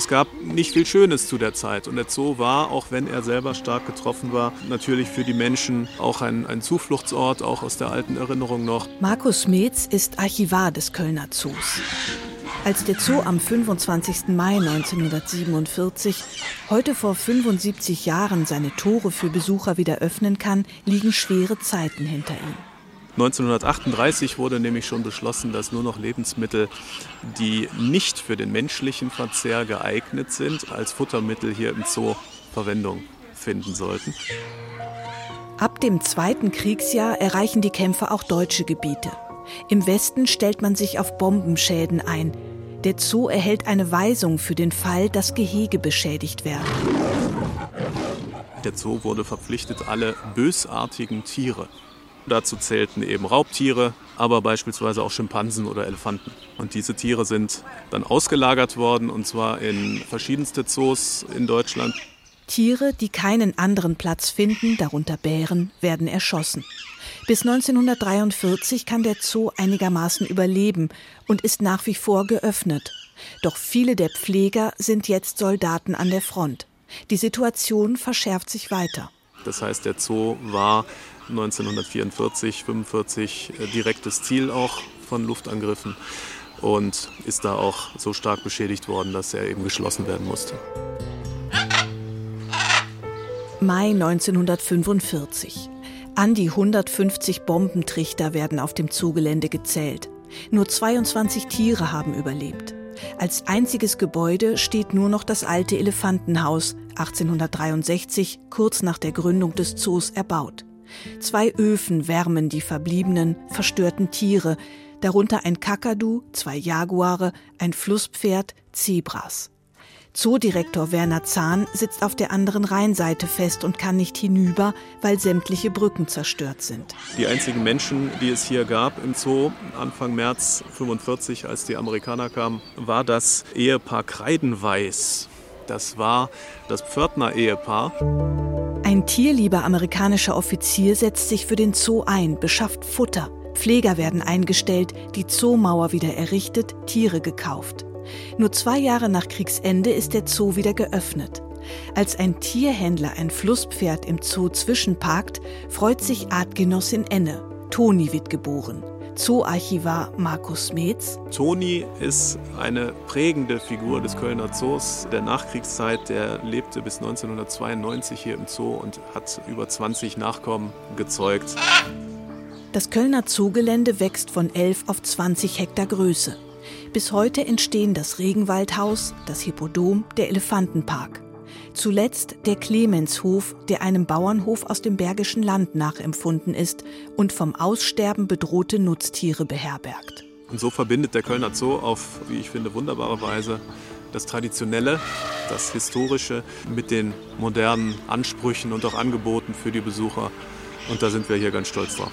es gab nicht viel Schönes zu der Zeit. Und der Zoo war, auch wenn er selber stark getroffen war, natürlich für die Menschen auch ein, ein Zufluchtsort, auch aus der alten Erinnerung noch. Markus Metz ist Archivar des Kölner Zoos. Als der Zoo am 25. Mai 1947, heute vor 75 Jahren, seine Tore für Besucher wieder öffnen kann, liegen schwere Zeiten hinter ihm. 1938 wurde nämlich schon beschlossen, dass nur noch Lebensmittel, die nicht für den menschlichen Verzehr geeignet sind, als Futtermittel hier im Zoo Verwendung finden sollten. Ab dem Zweiten Kriegsjahr erreichen die Kämpfe auch deutsche Gebiete. Im Westen stellt man sich auf Bombenschäden ein. Der Zoo erhält eine Weisung für den Fall, dass Gehege beschädigt werden. Der Zoo wurde verpflichtet, alle bösartigen Tiere, dazu zählten eben Raubtiere, aber beispielsweise auch Schimpansen oder Elefanten. Und diese Tiere sind dann ausgelagert worden, und zwar in verschiedenste Zoos in Deutschland. Tiere, die keinen anderen Platz finden, darunter Bären, werden erschossen. Bis 1943 kann der Zoo einigermaßen überleben und ist nach wie vor geöffnet. Doch viele der Pfleger sind jetzt Soldaten an der Front. Die Situation verschärft sich weiter. Das heißt, der Zoo war 1944, 45 äh, direktes Ziel auch von Luftangriffen und ist da auch so stark beschädigt worden, dass er eben geschlossen werden musste. Mai 1945. An die 150 Bombentrichter werden auf dem Zoogelände gezählt. Nur 22 Tiere haben überlebt. Als einziges Gebäude steht nur noch das alte Elefantenhaus, 1863, kurz nach der Gründung des Zoos, erbaut. Zwei Öfen wärmen die verbliebenen, verstörten Tiere, darunter ein Kakadu, zwei Jaguare, ein Flusspferd, Zebras. Zoodirektor Werner Zahn sitzt auf der anderen Rheinseite fest und kann nicht hinüber, weil sämtliche Brücken zerstört sind. Die einzigen Menschen, die es hier gab im Zoo Anfang März 45, als die Amerikaner kamen, war das Ehepaar Kreidenweiß. Das war das Pförtner-Ehepaar. Ein tierlieber amerikanischer Offizier setzt sich für den Zoo ein, beschafft Futter. Pfleger werden eingestellt, die Zoomauer wieder errichtet, Tiere gekauft. Nur zwei Jahre nach Kriegsende ist der Zoo wieder geöffnet. Als ein Tierhändler ein Flusspferd im Zoo zwischenparkt, freut sich Artgenossin Enne. Toni wird geboren. Zooarchivar Markus Metz. Toni ist eine prägende Figur des Kölner Zoos der Nachkriegszeit. Der lebte bis 1992 hier im Zoo und hat über 20 Nachkommen gezeugt. Das Kölner Zoogelände wächst von 11 auf 20 Hektar Größe. Bis heute entstehen das Regenwaldhaus, das Hippodrom, der Elefantenpark. Zuletzt der Clemenshof, der einem Bauernhof aus dem Bergischen Land nachempfunden ist und vom Aussterben bedrohte Nutztiere beherbergt. Und so verbindet der Kölner Zoo auf, wie ich finde, wunderbare Weise das Traditionelle, das Historische mit den modernen Ansprüchen und auch Angeboten für die Besucher. Und da sind wir hier ganz stolz drauf.